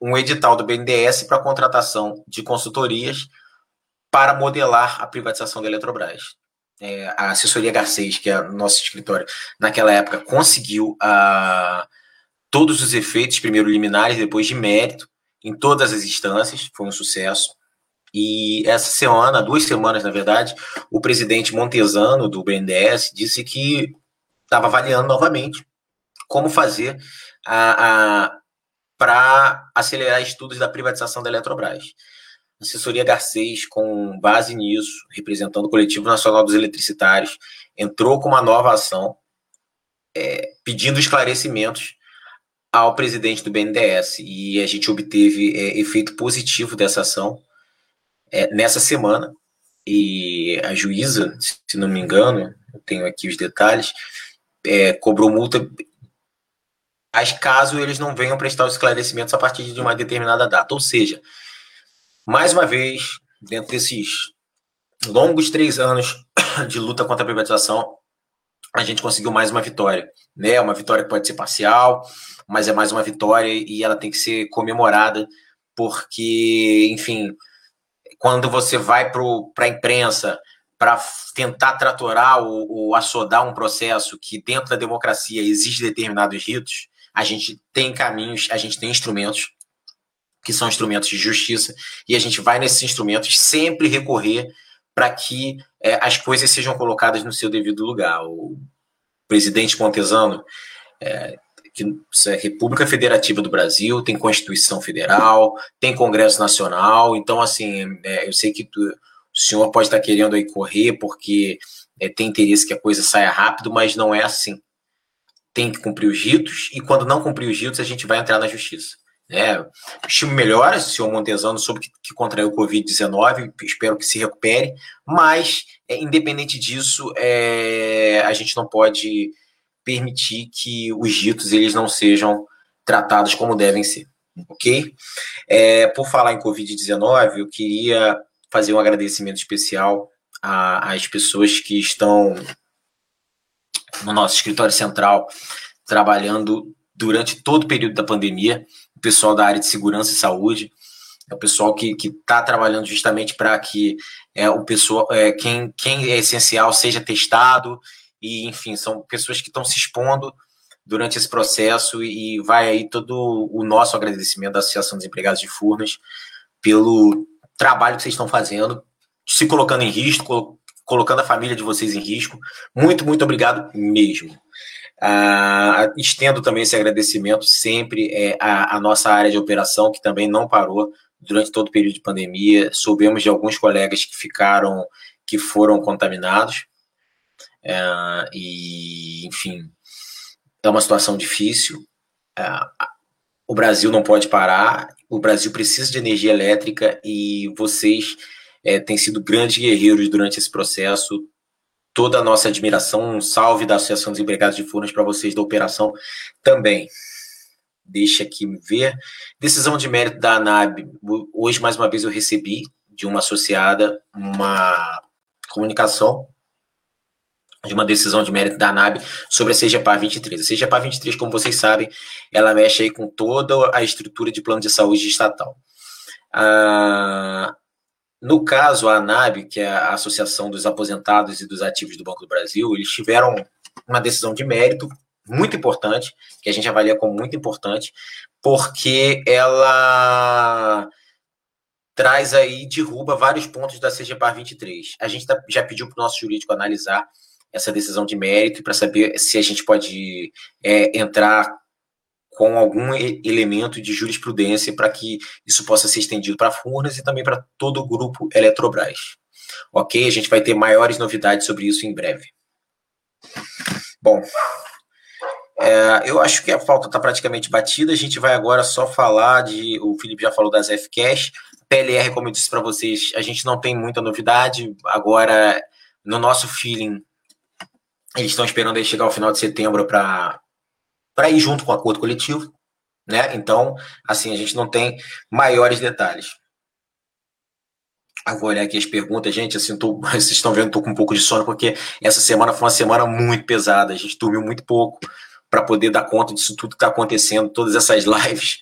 um edital do BNDES para contratação de consultorias para modelar a privatização da Eletrobras. É, a assessoria Garcês, que é nosso escritório, naquela época conseguiu a todos os efeitos, primeiro liminares, depois de mérito, em todas as instâncias, foi um sucesso. E essa semana, duas semanas na verdade, o presidente Montesano do BNDES disse que estava avaliando novamente como fazer a, a para acelerar estudos da privatização da Eletrobras. A assessoria Garcês, com base nisso, representando o Coletivo Nacional dos Eletricitários, entrou com uma nova ação é, pedindo esclarecimentos ao presidente do BNDES e a gente obteve é, efeito positivo dessa ação é, nessa semana e a juíza, se não me engano, eu tenho aqui os detalhes, é, cobrou multa mas caso eles não venham prestar os esclarecimentos a partir de uma determinada data. Ou seja, mais uma vez, dentro desses longos três anos de luta contra a privatização, a gente conseguiu mais uma vitória, né? Uma vitória que pode ser parcial, mas é mais uma vitória e ela tem que ser comemorada, porque, enfim, quando você vai para a imprensa para tentar tratorar ou, ou assodar um processo que dentro da democracia existe determinados ritos, a gente tem caminhos, a gente tem instrumentos que são instrumentos de justiça e a gente vai nesses instrumentos sempre recorrer para que é, as coisas sejam colocadas no seu devido lugar. O presidente Montesano, é, que é República Federativa do Brasil, tem Constituição Federal, tem Congresso Nacional, então, assim, é, eu sei que tu, o senhor pode estar querendo aí correr porque é, tem interesse que a coisa saia rápido, mas não é assim. Tem que cumprir os ritos, e quando não cumprir os ritos, a gente vai entrar na justiça. É, o time melhora, o senhor Montesano soube que, que contraiu o Covid-19, espero que se recupere, mas, é, independente disso, é, a gente não pode permitir que os ditos eles não sejam tratados como devem ser, ok? É, por falar em Covid-19, eu queria fazer um agradecimento especial às pessoas que estão no nosso escritório central trabalhando durante todo o período da pandemia o pessoal da área de segurança e saúde, é o pessoal que está trabalhando justamente para que é, o pessoal, é, quem, quem é essencial seja testado, e enfim, são pessoas que estão se expondo durante esse processo e vai aí todo o nosso agradecimento da Associação dos Empregados de Furnas pelo trabalho que vocês estão fazendo, se colocando em risco, colocando a família de vocês em risco. Muito, muito obrigado mesmo. Ah, estendo também esse agradecimento sempre é, à, à, nossa área de operação, que também não parou durante todo o período de pandemia. Soubemos de alguns colegas que ficaram, que foram contaminados. É, e, enfim, é uma situação difícil. É, o Brasil não pode parar, o Brasil precisa de energia elétrica e vocês é, têm sido grandes guerreiros durante esse processo toda a nossa admiração, um salve da Associação dos Empregados de Furnas para vocês da operação também. Deixa aqui me ver. Decisão de mérito da ANAB. Hoje, mais uma vez, eu recebi de uma associada uma comunicação de uma decisão de mérito da ANAB sobre a CGPA 23. A CGPA 23, como vocês sabem, ela mexe aí com toda a estrutura de plano de saúde estatal. Ah, no caso, a ANAB, que é a Associação dos Aposentados e dos Ativos do Banco do Brasil, eles tiveram uma decisão de mérito muito importante, que a gente avalia como muito importante, porque ela traz aí, derruba vários pontos da CGPAR 23. A gente tá, já pediu para o nosso jurídico analisar essa decisão de mérito para saber se a gente pode é, entrar com algum elemento de jurisprudência para que isso possa ser estendido para Furnas e também para todo o grupo Eletrobras. Ok? A gente vai ter maiores novidades sobre isso em breve. Bom, é, eu acho que a falta está praticamente batida. A gente vai agora só falar de. O Felipe já falou das FCash. PLR, como eu disse para vocês, a gente não tem muita novidade. Agora, no nosso feeling, eles estão esperando aí chegar ao final de setembro para ir junto com o acordo coletivo, né? Então, assim, a gente não tem maiores detalhes. Eu vou olhar aqui as perguntas, gente. Assim, tô, vocês estão vendo, estou com um pouco de sono, porque essa semana foi uma semana muito pesada. A gente dormiu muito pouco para poder dar conta disso tudo que está acontecendo, todas essas lives.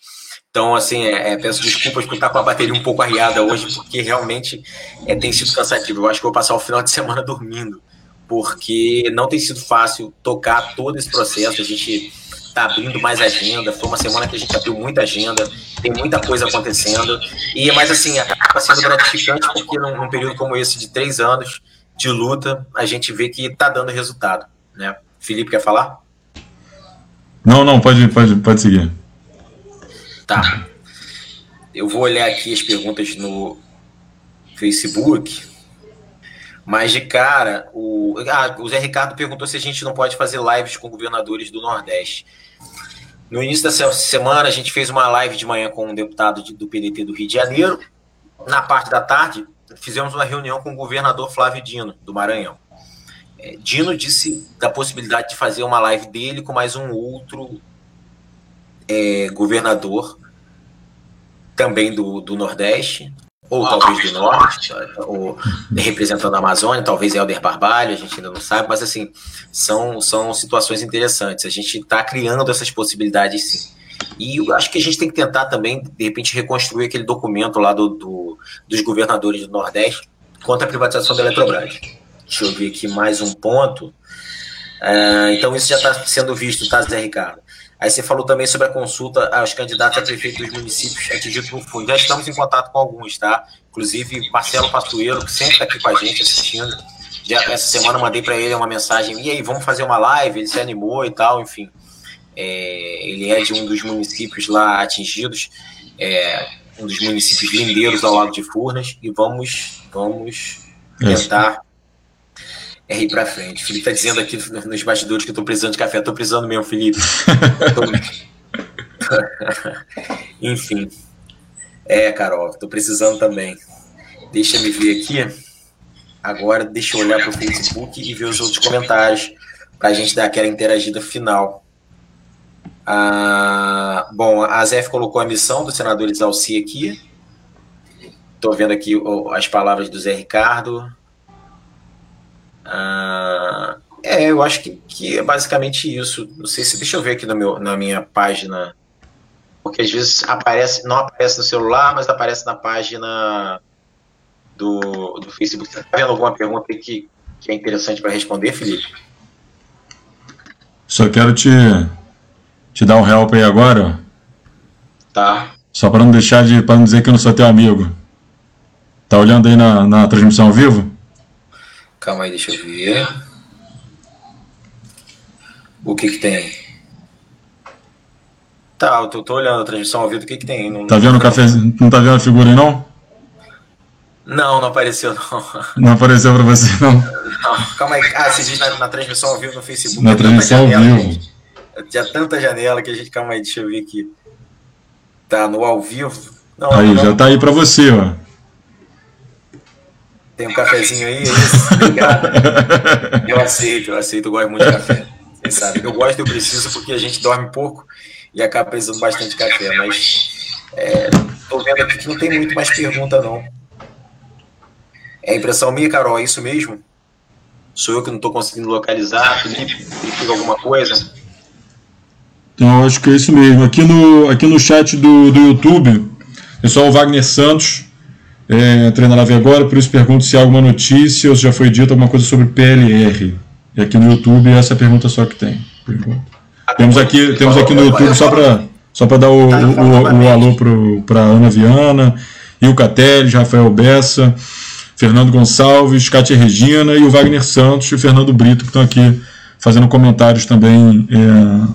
Então, assim, é, é, peço desculpas por estar com a bateria um pouco arriada hoje, porque realmente é, tem sido cansativo. Eu acho que vou passar o final de semana dormindo, porque não tem sido fácil tocar todo esse processo. A gente está abrindo mais agenda. Foi uma semana que a gente abriu muita agenda, tem muita coisa acontecendo. E mas assim, acaba sendo gratificante porque num, num período como esse de três anos de luta, a gente vê que está dando resultado. Né? Felipe, quer falar? Não, não, pode, pode, pode seguir. Tá. Eu vou olhar aqui as perguntas no Facebook. Mas de cara, o, ah, o Zé Ricardo perguntou se a gente não pode fazer lives com governadores do Nordeste. No início dessa semana, a gente fez uma live de manhã com um deputado de, do PDT do Rio de Janeiro. Na parte da tarde, fizemos uma reunião com o governador Flávio Dino, do Maranhão. É, Dino disse da possibilidade de fazer uma live dele com mais um outro é, governador, também do, do Nordeste, ou talvez do norte, ou representando a Amazônia, talvez Helder Barbalho, a gente ainda não sabe, mas assim, são, são situações interessantes. A gente está criando essas possibilidades sim. E eu acho que a gente tem que tentar também, de repente, reconstruir aquele documento lá do, do dos governadores do Nordeste contra a privatização da Eletrobras. Deixa eu ver aqui mais um ponto. Uh, então, isso já está sendo visto, tá, Zé Ricardo? Aí você falou também sobre a consulta aos candidatos a prefeito dos municípios atingidos por fundo. Já estamos em contato com alguns, tá? Inclusive Marcelo Pastueiro, que sempre está aqui com a gente assistindo. Já, essa semana mandei para ele uma mensagem. E aí, vamos fazer uma live? Ele se animou e tal, enfim. É, ele é de um dos municípios lá atingidos, é, um dos municípios lindeiros ao lado de Furnas. E vamos, vamos tentar é ir para frente. O Felipe tá dizendo aqui nos bastidores que eu tô precisando de café. Tô precisando mesmo, Felipe. Enfim. É, Carol, tô precisando também. Deixa me ver aqui. Agora deixa eu olhar pro Facebook e ver os outros comentários para a gente dar aquela interagida final. Ah, bom, a ZF colocou a missão do senador Isalci aqui. Estou vendo aqui as palavras do Zé Ricardo. Ah, é, eu acho que, que é basicamente isso. Não sei se. Deixa eu ver aqui no meu, na minha página. Porque às vezes aparece, não aparece no celular, mas aparece na página do, do Facebook. Você está vendo alguma pergunta que, que é interessante para responder, Felipe? Só quero te, te dar um help aí agora. Tá. Só para não deixar de. para não dizer que eu não sou teu amigo. Tá olhando aí na, na transmissão ao vivo? Calma aí, deixa eu ver. O que que tem? Tá, eu tô, tô olhando a transmissão ao vivo, o que que tem? Não, tá vendo o café? Não tá vendo a figura aí, não? Não, não apareceu, não. Não apareceu pra você, não? Não, calma aí. Ah, você diz na, na transmissão ao vivo no Facebook. Na transmissão ao vivo. Tinha tanta janela que a gente... Calma aí, deixa eu ver aqui. Tá no ao vivo. Não, aí, não, já tá aí pra você, ó. Tem um cafezinho aí, é isso? Obrigado. Eu aceito, eu aceito, eu gosto muito de café. Vocês sabem. Eu gosto, eu preciso, porque a gente dorme pouco e acaba precisando bastante café. Mas é, vendo aqui que não tem muito mais pergunta, não. É impressão minha, Carol, é isso mesmo? Sou eu que não estou conseguindo localizar? Felipe, alguma coisa? Então, acho que é isso mesmo. Aqui no, aqui no chat do, do YouTube, pessoal, Wagner Santos é, entrando na live agora, por isso pergunto se há alguma notícia ou se já foi dito alguma coisa sobre PLR. E aqui no YouTube essa é a pergunta só que tem. Temos aqui, temos aqui no YouTube só para só dar o, tá, o, o, o alô para Ana Viana, Ilka Teles, Rafael Bessa, Fernando Gonçalves, Cátia Regina e o Wagner Santos e o Fernando Brito, que estão aqui fazendo comentários também é,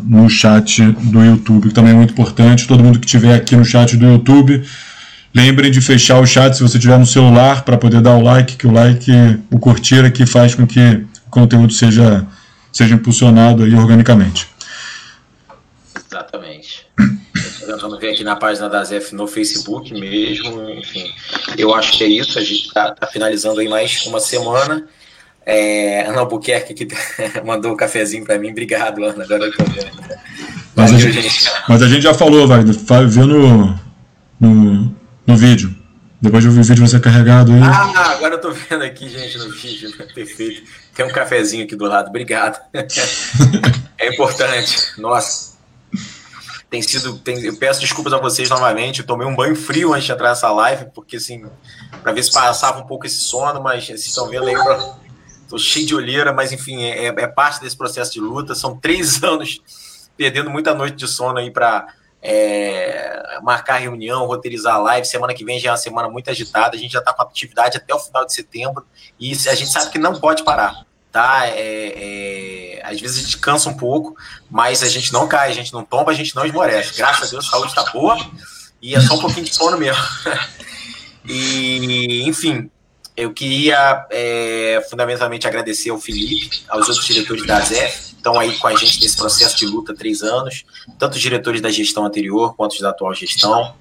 no chat do YouTube, que também é muito importante. Todo mundo que estiver aqui no chat do YouTube, Lembrem de fechar o chat se você tiver no celular para poder dar o like, que o like, o curtir aqui faz com que o conteúdo seja, seja impulsionado aí organicamente. Exatamente. Vamos ver aqui na página da ZF no Facebook mesmo. Enfim, eu acho que é isso. A gente está tá finalizando aí mais uma semana. É, Ana Albuquerque que mandou o um cafezinho para mim. Obrigado, Ana. Agora eu tô vendo. Mas, a gente, mas a gente já falou, vai, vê no, no, no vídeo. Depois de ouvir o vídeo você carregado aí. Ah, agora eu tô vendo aqui, gente, no vídeo. Perfeito. Tem um cafezinho aqui do lado. Obrigado. é importante. Nossa. Tem sido. Tem, eu peço desculpas a vocês novamente. Eu tomei um banho frio antes de entrar nessa live, porque assim, para ver se passava um pouco esse sono, mas vocês estão vendo aí, tô cheio de olheira, mas enfim, é, é parte desse processo de luta. São três anos perdendo muita noite de sono aí para é, marcar reunião, roteirizar live. Semana que vem já é uma semana muito agitada. A gente já está com atividade até o final de setembro e a gente sabe que não pode parar. Tá? É, é, às vezes a gente cansa um pouco, mas a gente não cai, a gente não tomba, a gente não esmorece. Graças a Deus a saúde está boa e é só um pouquinho de sono mesmo. e, enfim, eu queria é, fundamentalmente agradecer ao Felipe, aos outros diretores da ZEF, estão aí com a gente nesse processo de luta há três anos, tanto os diretores da gestão anterior quanto os da atual gestão.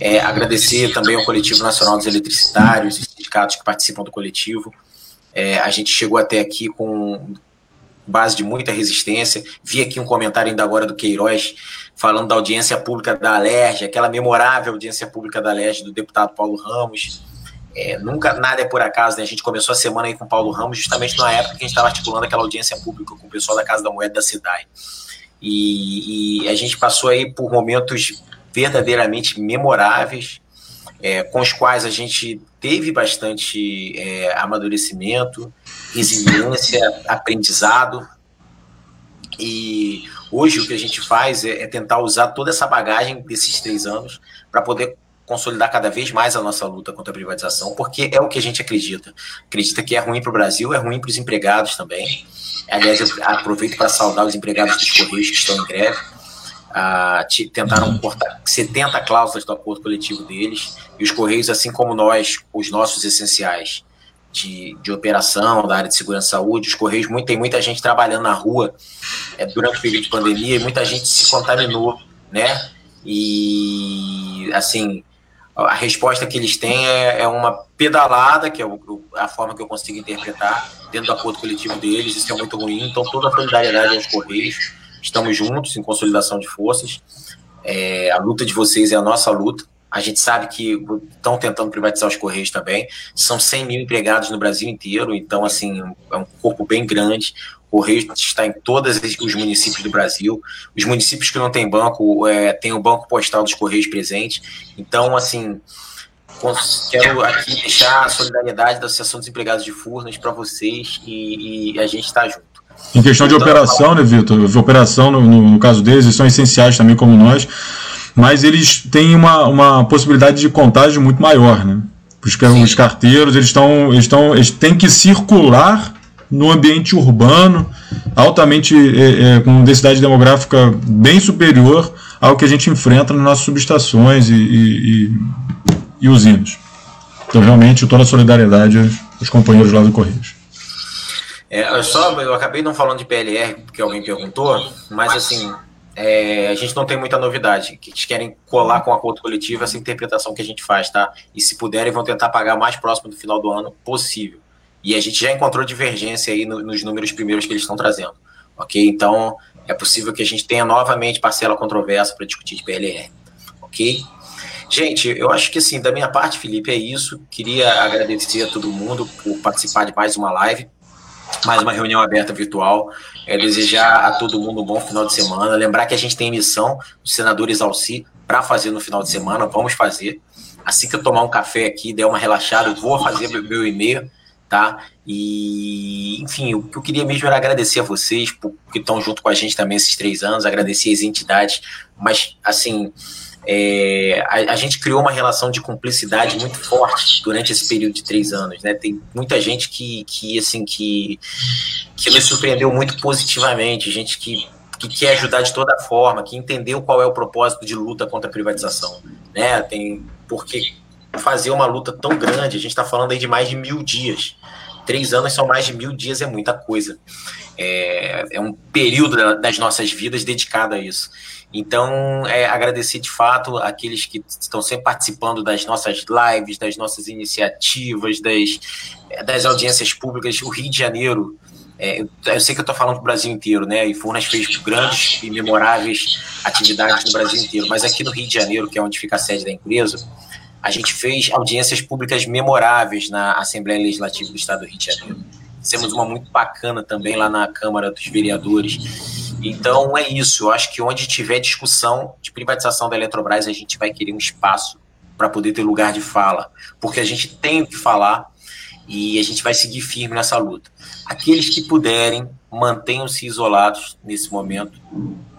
É, agradecer também ao Coletivo Nacional dos Eletricitários, os sindicatos que participam do coletivo. É, a gente chegou até aqui com base de muita resistência. Vi aqui um comentário ainda agora do Queiroz falando da audiência pública da Alerj, aquela memorável audiência pública da Alerj do deputado Paulo Ramos. É, nunca nada é por acaso, né? A gente começou a semana aí com o Paulo Ramos, justamente na época que a gente estava articulando aquela audiência pública com o pessoal da Casa da Moeda da cidade. E, e a gente passou aí por momentos verdadeiramente memoráveis, é, com os quais a gente teve bastante é, amadurecimento, resiliência, aprendizado. E hoje o que a gente faz é, é tentar usar toda essa bagagem desses três anos para poder consolidar cada vez mais a nossa luta contra a privatização, porque é o que a gente acredita. Acredita que é ruim para o Brasil, é ruim para os empregados também. Aliás, eu aproveito para saudar os empregados dos Correios que estão em greve. Ah, tentaram cortar 70 cláusulas do acordo coletivo deles, e os Correios, assim como nós, os nossos essenciais de, de operação, da área de segurança e saúde, os Correios, muito, tem muita gente trabalhando na rua é, durante o período de pandemia, e muita gente se contaminou, né? E, assim, a resposta que eles têm é, é uma pedalada, que é o, a forma que eu consigo interpretar, dentro do acordo coletivo deles, isso é muito ruim, então toda a solidariedade aos Correios, estamos juntos em consolidação de forças, é, a luta de vocês é a nossa luta, a gente sabe que estão tentando privatizar os Correios também, são 100 mil empregados no Brasil inteiro, então, assim, é um corpo bem grande, o Correio está em todos os municípios do Brasil. Os municípios que não têm banco, é, tem o banco postal dos Correios presente. Então, assim, quero aqui deixar a solidariedade da Associação dos Empregados de Furnas para vocês e, e, a gente está junto. Em questão de então, operação, né, Vitor? Operação, no, no, caso deles, eles são essenciais também como nós, mas eles têm uma, uma possibilidade de contágio muito maior, né? Os, os carteiros, eles estão, eles estão, eles têm que circular no ambiente urbano, altamente é, é, com densidade demográfica bem superior ao que a gente enfrenta nas nossas subestações e, e, e, e usinas. Então, realmente, toda a solidariedade aos companheiros lá do Correios. É, só, eu acabei não falando de PLR, porque alguém perguntou, mas assim, é, a gente não tem muita novidade. Que eles querem colar com o acordo coletivo essa interpretação que a gente faz, tá? E se puderem, vão tentar pagar mais próximo do final do ano possível. E a gente já encontrou divergência aí no, nos números primeiros que eles estão trazendo. Ok? Então, é possível que a gente tenha novamente parcela controversa para discutir de PLR. Ok? Gente, eu acho que assim, da minha parte, Felipe, é isso. Queria agradecer a todo mundo por participar de mais uma live, mais uma reunião aberta virtual. É, desejar a todo mundo um bom final de semana. Lembrar que a gente tem emissão do senadores Alci para fazer no final de semana. Vamos fazer. Assim que eu tomar um café aqui, der uma relaxada, eu vou fazer meu e-mail tá? E, enfim, o que eu queria mesmo era agradecer a vocês por, que estão junto com a gente também esses três anos, agradecer as entidades, mas, assim, é, a, a, gente criou uma relação de cumplicidade muito forte durante esse período de três anos, né? Tem muita gente que, que assim, que, que nos surpreendeu muito positivamente, gente que, que quer ajudar de toda forma, que entendeu qual é o propósito de luta contra a privatização, né? Tem, porque fazer uma luta tão grande, a gente está falando aí de mais de mil dias. Três anos são mais de mil dias, é muita coisa. É, é um período das nossas vidas dedicado a isso. Então, é, agradecer de fato aqueles que estão sempre participando das nossas lives, das nossas iniciativas, das, das audiências públicas. O Rio de Janeiro, é, eu sei que eu estou falando para o Brasil inteiro, né? E Furnas fez grandes e memoráveis atividades no Brasil inteiro, mas aqui no Rio de Janeiro, que é onde fica a sede da empresa, a gente fez audiências públicas memoráveis na Assembleia Legislativa do Estado do Rio de Janeiro. Fizemos uma muito bacana também lá na Câmara dos Vereadores. Então é isso. Eu acho que onde tiver discussão de privatização da Eletrobras, a gente vai querer um espaço para poder ter lugar de fala, porque a gente tem o que falar e a gente vai seguir firme nessa luta. Aqueles que puderem, mantenham-se isolados nesse momento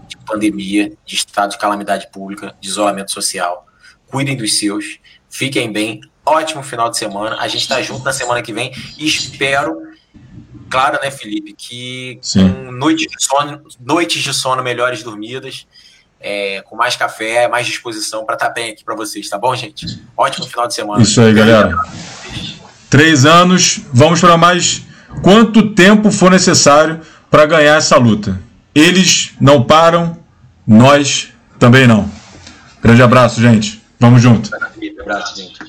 de pandemia, de estado de calamidade pública, de isolamento social. Cuidem dos seus Fiquem bem. Ótimo final de semana. A gente está junto na semana que vem. E espero, claro, né, Felipe, que Sim. com noites de sono, noites de sono melhores dormidas, é, com mais café, mais disposição para estar tá bem aqui para vocês, tá bom, gente? Ótimo final de semana. Isso aí, galera. Três anos. Vamos para mais quanto tempo for necessário para ganhar essa luta. Eles não param, nós também não. Grande abraço, gente. Vamos junto. Abraço, gente.